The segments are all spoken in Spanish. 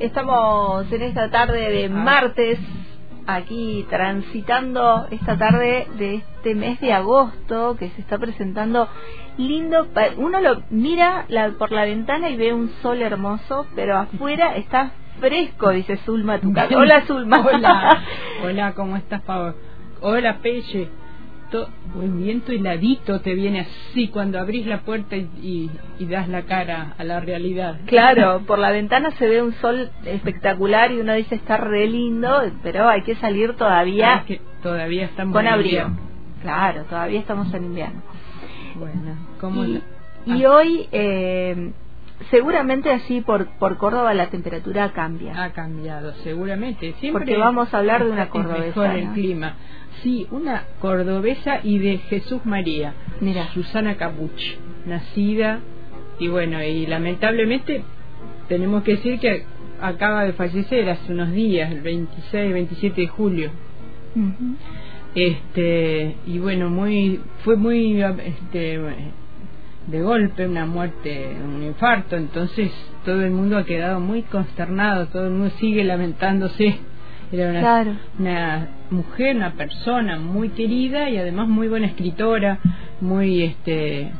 Estamos en esta tarde de martes, aquí transitando esta tarde de este mes de agosto que se está presentando lindo. Uno lo mira la- por la ventana y ve un sol hermoso, pero afuera está fresco, dice Zulma. Hola Zulma. Hola, hola, ¿cómo estás, Pablo? Hola, Pelle. To- buen viento heladito te viene así cuando abrís la puerta y, y- y das la cara a la realidad. Claro, por la ventana se ve un sol espectacular y uno dice está re lindo, pero hay que salir todavía que todavía estamos con en abrigo. invierno. Claro, todavía estamos en invierno. Bueno, ¿cómo Y, la- y ah, hoy, eh, seguramente así por, por Córdoba la temperatura cambia. ha cambiado, seguramente. Siempre Porque vamos a hablar de una es cordobesa, mejor el ¿no? clima. Sí, una cordobesa y de Jesús María. Mira. Susana Capuch, nacida y bueno, y lamentablemente tenemos que decir que acaba de fallecer hace unos días, el 26, 27 de julio. Este, y bueno, muy fue muy este de golpe una muerte, un infarto, entonces todo el mundo ha quedado muy consternado, todo el mundo sigue lamentándose. Era una, Claro. una mujer, una persona muy querida y además muy buena escritora, muy este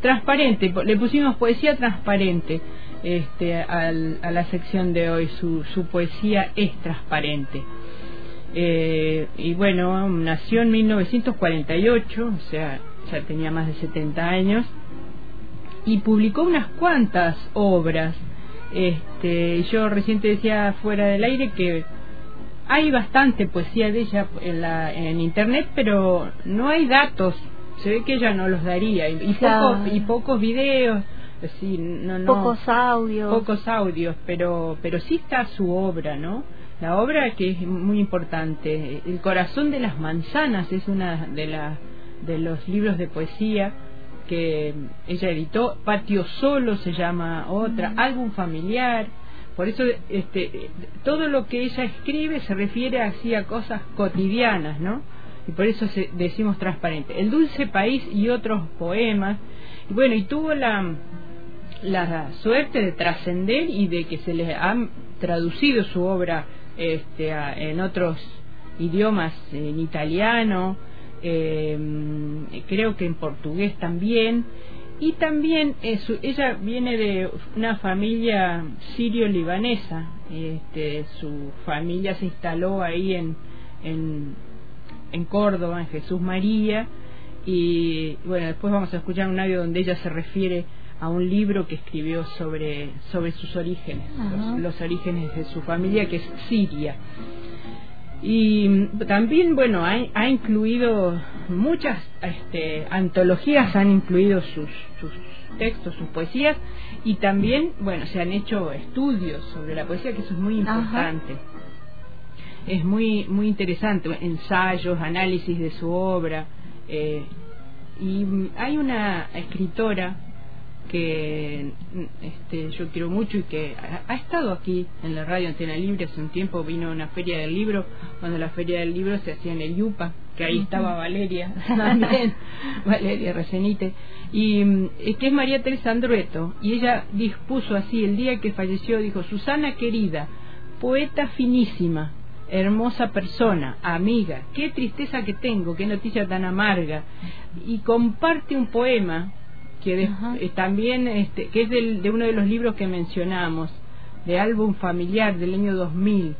transparente, le pusimos poesía transparente este al- a la sección de hoy, su, su poesía es transparente. Eh, y bueno, nació en 1948, o sea, ya tenía más de 70 años, y publicó unas cuantas obras. Este, yo recién te decía fuera del aire que hay bastante poesía de ella en, la, en internet, pero no hay datos. Se ve que ella no los daría. Y, y, Claro. pocos, y pocos videos, así, no, no, Pocos audios. pocos audios, pero, pero sí está su obra, ¿no? La obra que es muy importante. El corazón de las manzanas es una de, la, de los libros de poesía que ella editó. Patio Solo se llama otra, álbum familiar. Por eso este, todo lo que ella escribe se refiere así a cosas cotidianas, ¿no? Y por eso se, decimos transparente. El dulce país y otros poemas. Y bueno, y tuvo la, suerte de trascender y de que se le ha traducido su obra este, a- en otros idiomas, en italiano, eh, creo que en portugués también. Y también eh, su- ella viene de una familia sirio-libanesa. Este, su familia se instaló ahí en, en, en Córdoba, en Jesús María. Y bueno, después vamos a escuchar un audio donde ella se refiere a un libro que escribió sobre, sobre sus orígenes, los, los orígenes de su familia, que es Siria. Y también, bueno, ha, ha incluido muchas este, antologías, han incluido sus, sus textos, sus poesías, y también, bueno, se han hecho estudios sobre la poesía, que eso es muy Ajá. importante. Es muy, muy interesante, ensayos, análisis de su obra. eh, y hay una escritora que este, yo quiero mucho y que ha, ha estado aquí en la radio Antena Libre. Hace un tiempo, vino a una feria del libro, cuando la feria del libro se hacía en el Yupa, que ahí estaba Valeria también, Valeria Recenite, y mm, que es María Teresa Andrueto, y ella dispuso así, el día que falleció, dijo, Susana querida, poeta finísima, hermosa persona, amiga, qué tristeza que tengo, qué noticia tan amarga, y comparte un poema que de- eh, también este, que es del- de uno de los libros que mencionamos, de álbum familiar del año 2000,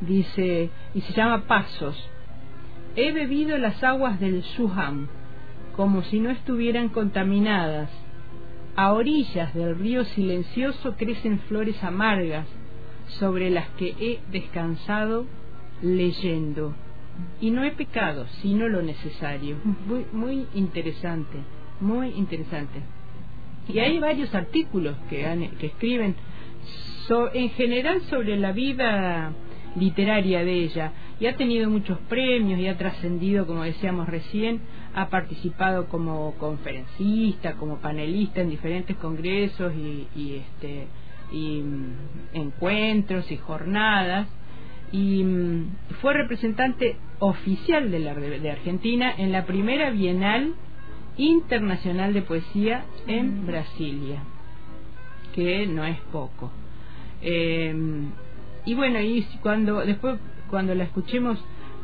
dice, y se llama Pasos. He bebido las aguas del Suham, como si no estuvieran contaminadas. A orillas del río silencioso crecen flores amargas, sobre las que he descansado leyendo. Y no he pecado, sino lo necesario. Muy, muy interesante, muy interesante. Y hay varios artículos que, han, que escriben en general sobre la vida literaria de ella. Y ha tenido muchos premios y ha trascendido, como decíamos recién, ha participado como conferencista, como panelista en diferentes congresos y, este y mm, encuentros y jornadas. Y mm, fue representante oficial de la de Argentina en la primera Bienal Internacional de Poesía en Brasilia, que no es poco. Eh, y bueno, y cuando después cuando la escuchemos,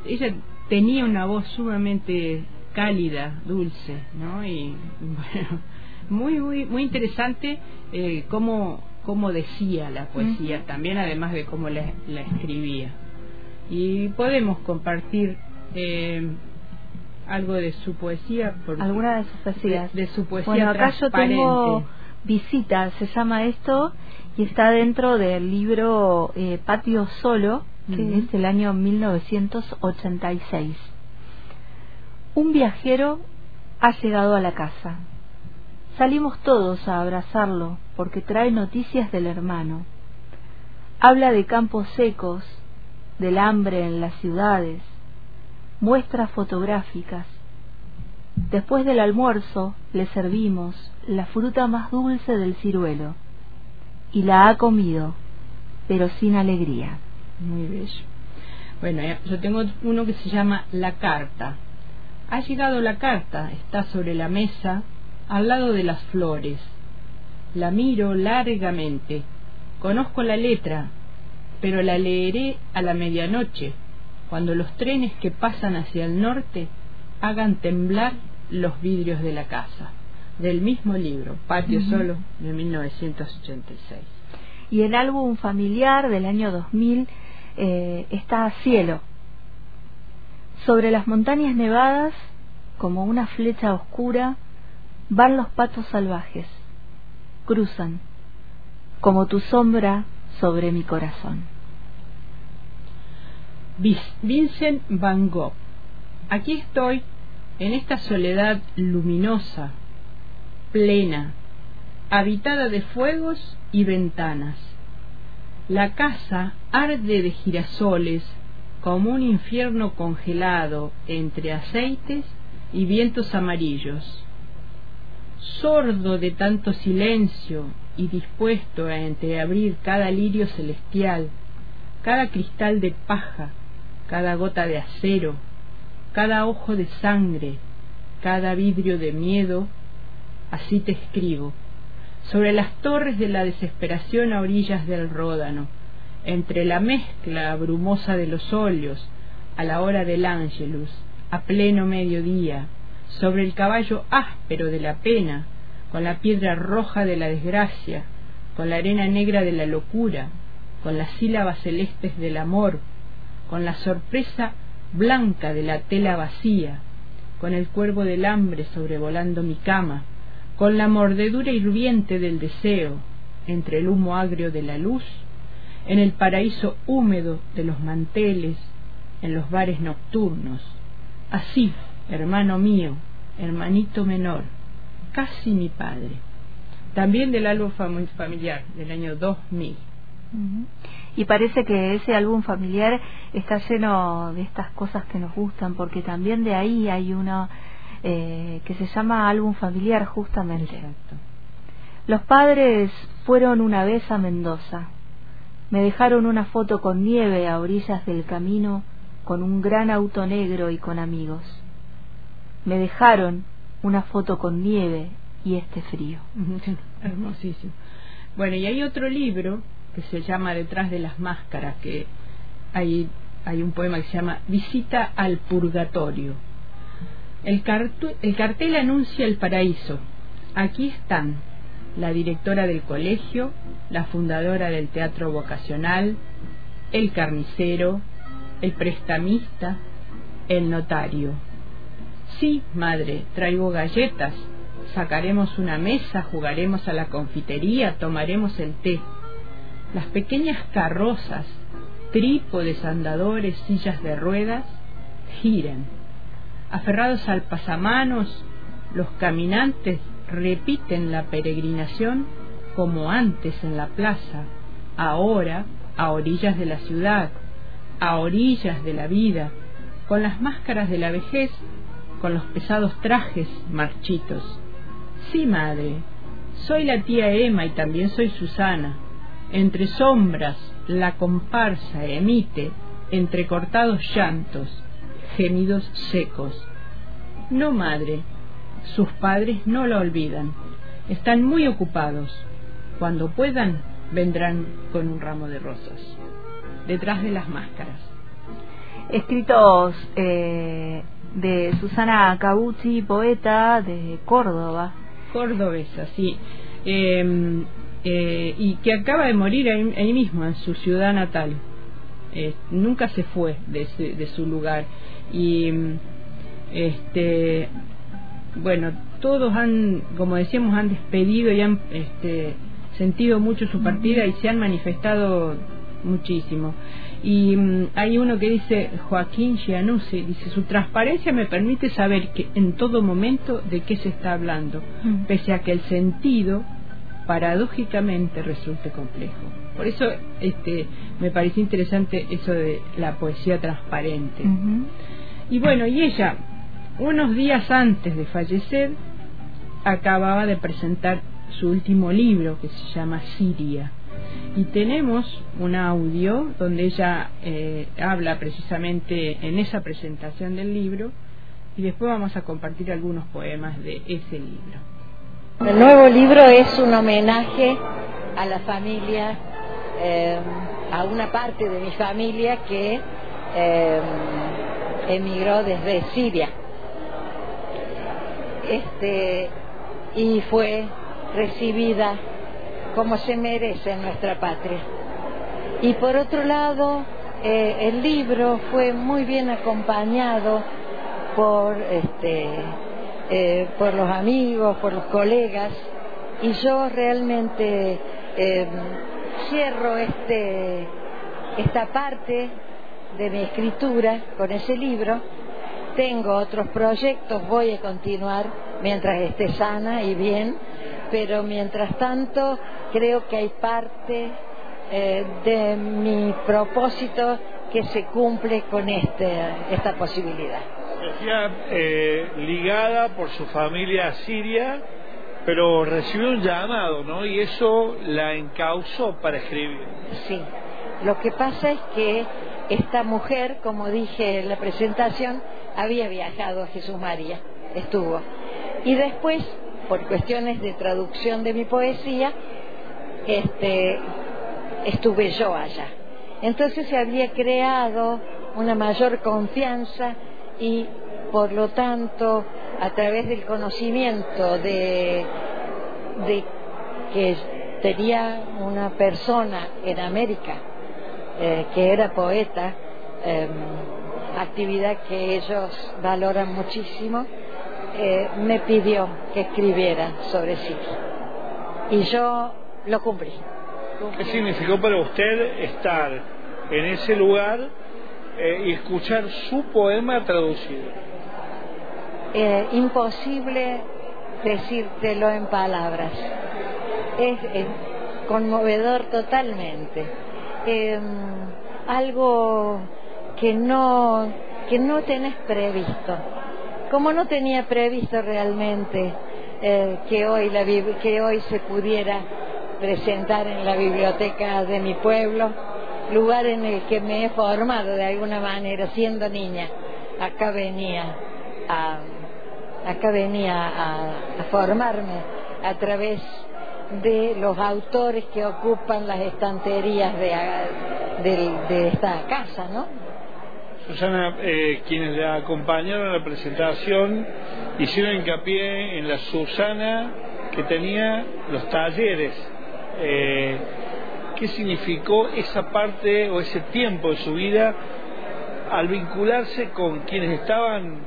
ella tenía una voz sumamente cálida, dulce, ¿no? Y bueno, muy muy muy interesante eh, cómo cómo decía la poesía, también además de cómo la, la escribía. Y podemos compartir eh, algo de su poesía. ¿Alguna de sus poesías? De, su poesía Bueno, acá yo tengo Visita, se llama esto, y está dentro del libro eh, Patio Solo, que es el año 1986. Un viajero ha llegado a la casa. Salimos todos a abrazarlo porque trae noticias del hermano. Habla de campos secos, del hambre en las ciudades, muestras fotográficas. Después del almuerzo le servimos la fruta más dulce del ciruelo y la ha comido, pero sin alegría. Muy bello. Bueno, yo tengo uno que se llama La Carta. Ha llegado la carta, está sobre la mesa, al lado de las flores. La miro largamente. Conozco la letra, pero la leeré a la medianoche, cuando los trenes que pasan hacia el norte hagan temblar los vidrios de la casa. Del mismo libro, Patio Solo, de 1986. Y el álbum familiar del año 2000 eh, está Cielo. Sobre las montañas nevadas, como una flecha oscura, van los patos salvajes. Cruzan, como tu sombra sobre mi corazón. Vincent Van Gogh. Aquí estoy, en esta soledad luminosa, plena, habitada de fuegos y ventanas la casa arde de girasoles como un infierno congelado entre aceites y vientos amarillos. Sordo de tanto silencio y dispuesto a entreabrir cada lirio celestial, cada cristal de paja, cada gota de acero, cada ojo de sangre, cada vidrio de miedo, así te escribo sobre las torres de la desesperación a orillas del Ródano, entre la mezcla brumosa de los óleos, a la hora del ángelus, a pleno mediodía, sobre el caballo áspero de la pena, con la piedra roja de la desgracia, con la arena negra de la locura, con las sílabas celestes del amor, con la sorpresa blanca de la tela vacía, con el cuervo del hambre sobrevolando mi cama, con la mordedura hirviente del deseo, entre el humo agrio de la luz, en el paraíso húmedo de los manteles, en los bares nocturnos. Así, hermano mío, hermanito menor, casi mi padre. También del álbum familiar del año 2000. Y parece que ese álbum familiar está lleno de estas cosas que nos gustan, porque también de ahí hay una eh, que se llama álbum familiar justamente. Los padres fueron una vez a Mendoza. Me dejaron una foto con nieve a orillas del camino, con un gran auto negro y con amigos. Me dejaron una foto con nieve y este frío. Hermosísimo. Bueno, y hay otro libro que se llama Detrás de las máscaras, que hay, hay un poema que se llama Visita al Purgatorio el, cartel anuncia el paraíso. Aquí están la directora del colegio, la fundadora del teatro vocacional, el carnicero, el prestamista, el notario. Sí, madre, traigo galletas. Sacaremos una mesa, jugaremos a la confitería, tomaremos el té. Las pequeñas carrozas, trípodes, andadores, sillas de ruedas, giran. Aferrados al pasamanos, los caminantes repiten la peregrinación como antes en la plaza, ahora a orillas de la ciudad, a orillas de la vida, con las máscaras de la vejez, con los pesados trajes marchitos. Sí, madre, soy la tía Emma y también soy Susana. Entre sombras, la comparsa emite entrecortados llantos, gemidos secos. No, madre, sus padres no la olvidan. Están muy ocupados. Cuando puedan, vendrán con un ramo de rosas. Detrás de las máscaras. Escritos eh, de Susana Cabucci, poeta de Córdoba. Cordobesa, sí. Em, eh, y que acaba de morir ahí, mismo, en su ciudad natal. Eh, nunca se fue de, de su lugar. Y este bueno, todos han, como decíamos, han despedido y han este, sentido mucho su partida y se han manifestado muchísimo. Y mm, hay uno que dice, Joaquín Gianussi, dice, su transparencia me permite saber que en todo momento de qué se está hablando, mm. pese a que el sentido paradójicamente resulte complejo. Por eso este, me pareció interesante eso de la poesía transparente. Y bueno, y ella, unos días antes de fallecer, acababa de presentar su último libro que se llama Siria. Y tenemos un audio donde ella eh, habla precisamente en esa presentación del libro y después vamos a compartir algunos poemas de ese libro. El nuevo libro es un homenaje a la familia, eh, a una parte de mi familia que eh, emigró desde Siria. Este, y fue recibida como se merece en nuestra patria. Y por otro lado, eh, el libro fue muy bien acompañado por, este, eh, por los amigos, por los colegas, y yo realmente eh, cierro este, esta parte de mi escritura con ese libro. Tengo otros proyectos, voy a continuar mientras esté sana y bien, pero mientras tanto creo que hay parte eh, de mi propósito que se cumple con este, esta posibilidad. Decía, eh, ligada por su familia Siria, pero recibió un llamado, ¿no? Y eso la encausó para escribir. Sí, lo que pasa es que esta mujer, como dije en la presentación, había viajado a Jesús María, estuvo. Y después, por cuestiones de traducción de mi poesía, este, estuve yo allá. Entonces se había creado una mayor confianza y, por lo tanto, a través del conocimiento de, que tenía una persona en América eh, que era poeta, em, actividad que ellos valoran muchísimo, eh, me pidió que escribiera sobre sí. Y yo lo cumplí. ¿Qué significó para usted estar en ese lugar eh, y escuchar su poema traducido? Eh, imposible decírtelo en palabras. Es, conmovedor totalmente. Em, algo que no, que no tenés previsto como no tenía previsto realmente eh, que, hoy la, que hoy se pudiera presentar en la biblioteca de mi pueblo, lugar en el que me he formado de alguna manera siendo niña, acá venía a, acá venía a, formarme a través de los autores que ocupan las estanterías de, de esta casa, ¿no? Susana, eh, quienes la acompañaron a la presentación hicieron hincapié en la Susana que tenía los talleres. Eh, ¿Qué significó esa parte o ese tiempo de su vida al vincularse con quienes estaban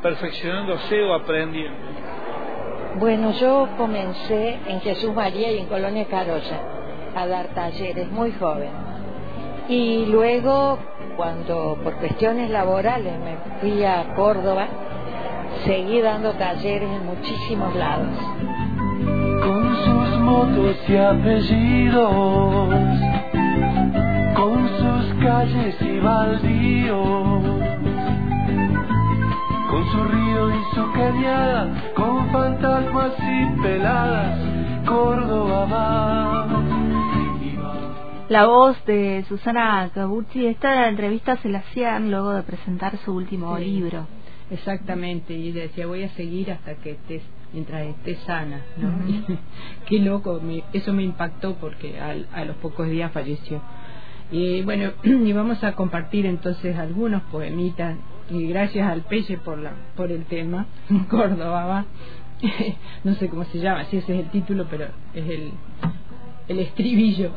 perfeccionándose o aprendiendo? Bueno, yo comencé en Jesús María y en Colonia Carolla a dar talleres muy joven. Y luego, cuando por cuestiones laborales me fui a Córdoba, seguí dando talleres en muchísimos lados. Motos y apellidos, con sus calles y baldíos, con su río y su cañada, con fantasmas y peladas, Córdoba va. La voz de Susana Cabucci, esta entrevista se la hacían luego de presentar su último Sí. libro. Exactamente, y decía, voy a seguir hasta que estés, mientras estés sana, ¿no? Qué loco, me- eso me impactó porque al- a los pocos días falleció. Y bueno, y vamos a compartir entonces algunos poemitas, y gracias al Pelle por, la, por el tema, Córdoba va. no sé cómo se llama, si ese es el título, pero es el, el estribillo.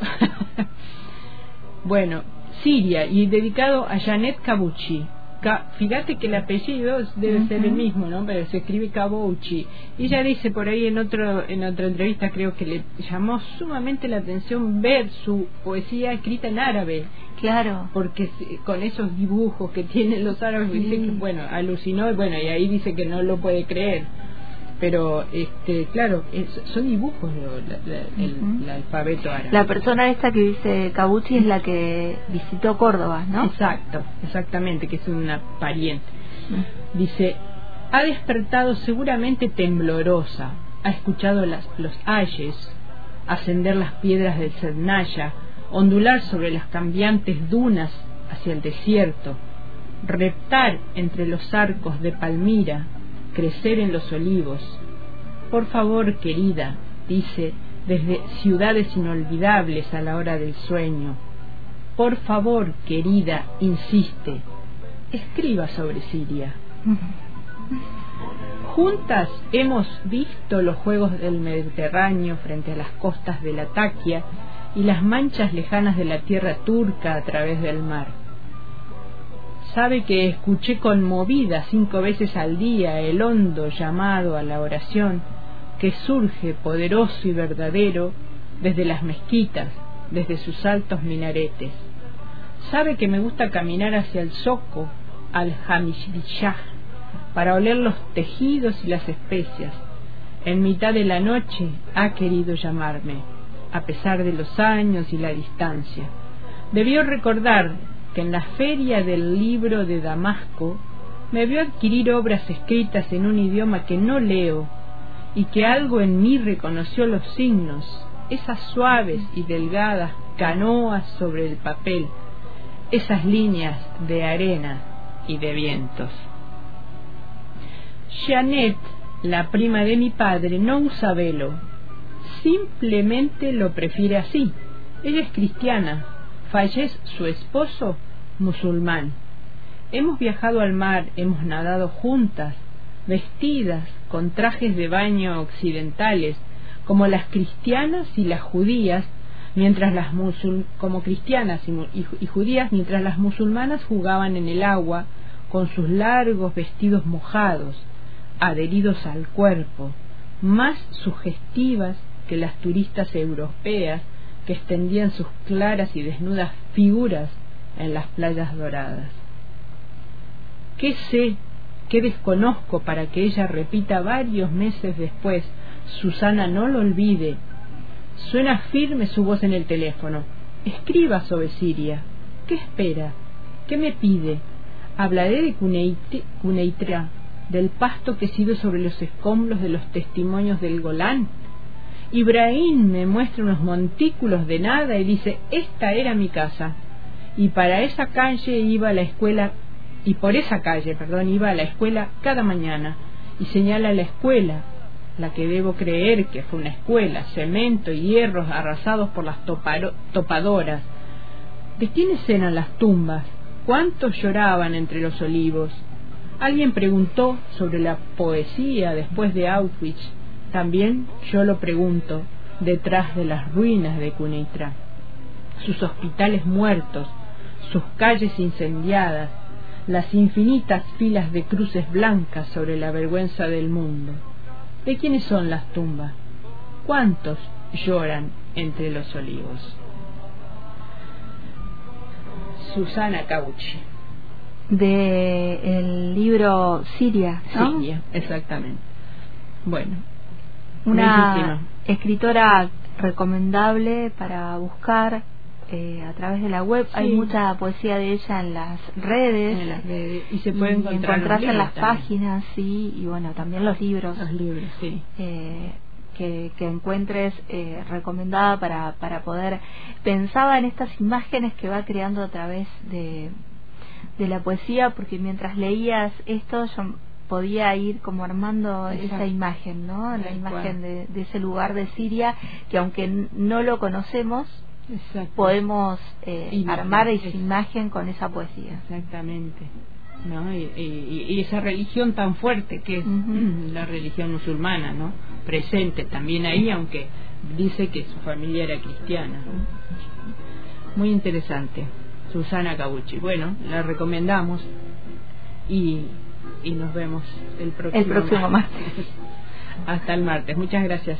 bueno, Siria, y dedicado a Janet Cabucci. Ca- fíjate que el apellido debe ser el mismo, ¿no? Pero se escribe Cabucci. Y ella dice por ahí en otro en otra entrevista, creo que le llamó sumamente la atención ver su poesía escrita en árabe, Claro. porque con esos dibujos que tienen los árabes, Sí. dice que, bueno, alucinó, y bueno, y ahí dice que no lo puede creer. Pero, este, claro, es- son dibujos lo- la- la- el, alfabeto árabe. La persona esta que dice Cabucci es la que visitó Córdoba, ¿no? Exacto, exactamente, que es una pariente. Dice, ha despertado seguramente temblorosa, ha escuchado las, los ayes, ascender las piedras del Sednaya, ondular sobre las cambiantes dunas hacia el desierto, reptar entre los arcos de Palmira, crecer en los olivos. Por favor, querida, dice, desde ciudades inolvidables a la hora del sueño. Por favor, querida, insiste, escriba sobre Siria. Juntas hemos visto los juegos del Mediterráneo frente a las costas de la Taquia y las manchas lejanas de la tierra turca a través del mar. Sabe que escuché conmovida cinco veces al día el hondo llamado a la oración que surge poderoso y verdadero desde las mezquitas, desde sus altos minaretes. Sabe que me gusta caminar hacia el Zoco, al Hamishbishah, para oler los tejidos y las especias. En mitad de la noche ha querido llamarme, a pesar de los años y la distancia. Debió recordar en la feria del libro de Damasco me vio adquirir obras escritas en un idioma que no leo y que algo en mí reconoció los signos, esas suaves y delgadas canoas sobre el papel, esas líneas de arena y de vientos. Janet, la prima de mi padre, no usa velo, simplemente lo prefiere así. Ella es cristiana, fallece su esposo musulmán. Hemos viajado al mar, hemos nadado juntas, vestidas con trajes de baño occidentales, como las cristianas y las judías, mientras las musul como cristianas y, judías, mientras las musulmanas jugaban en el agua con sus largos vestidos mojados, adheridos al cuerpo, más sugestivas que las turistas europeas que extendían sus claras y desnudas figuras en las playas doradas. ¿Qué sé, qué desconozco para que ella repita varios meses después, Susana no lo olvide? Suena firme su voz en el teléfono. Escriba sobre Siria. ¿Qué espera? ¿Qué me pide? Hablaré de Cuneitra, del pasto crecido sobre los escombros de los testimonios del Golán. Ibrahim me muestra unos montículos de nada y dice, esta era mi casa. Y para esa calle iba a la escuela, y por esa calle, perdón, iba a la escuela cada mañana. Y señala la escuela, la que debo creer que fue una escuela, cemento y hierros arrasados por las topadoras. ¿De quiénes eran las tumbas? ¿Cuántos lloraban entre los olivos? Alguien preguntó sobre la poesía después de Auschwitz. También yo lo pregunto detrás de las ruinas de Cuneitra. Sus hospitales muertos, sus calles incendiadas, las infinitas filas de cruces blancas sobre la vergüenza del mundo. ¿De quiénes son las tumbas? ¿Cuántos lloran entre los olivos? Susana Cauchi. De el libro Siria, ¿no? Siria, exactamente. Bueno, una bellísima. escritora recomendable para buscar eh, a través de la web. Sí. Hay mucha poesía de ella en las redes. En las redes. Y se puede encontrar encontrarse en las también. páginas, sí, y bueno, también los libros. Los libros, sí. eh, que, que encuentres eh, recomendada para, para poder pensaba en estas imágenes que va creando a través de, de la poesía porque mientras leías esto yo podía ir como armando Exacto. esa imagen no la imagen de, de ese lugar de Siria que aunque no lo conocemos Exacto. podemos eh, Imagen, armar esa es- imagen con esa poesía Exactamente. ¿no? Y, y- y esa religión tan fuerte que es la religión musulmana, ¿no? Presente también ahí, aunque dice que su familia era cristiana. ¿no? Muy interesante. Susana Cabucci. Bueno, la recomendamos y, y nos vemos el próximo, el próximo martes Hasta el martes. Muchas gracias.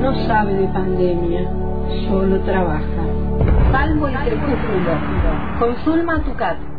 no sabe de pandemia, solo trabaja. Salvo el crepúsculo. Con Zulma Tucat.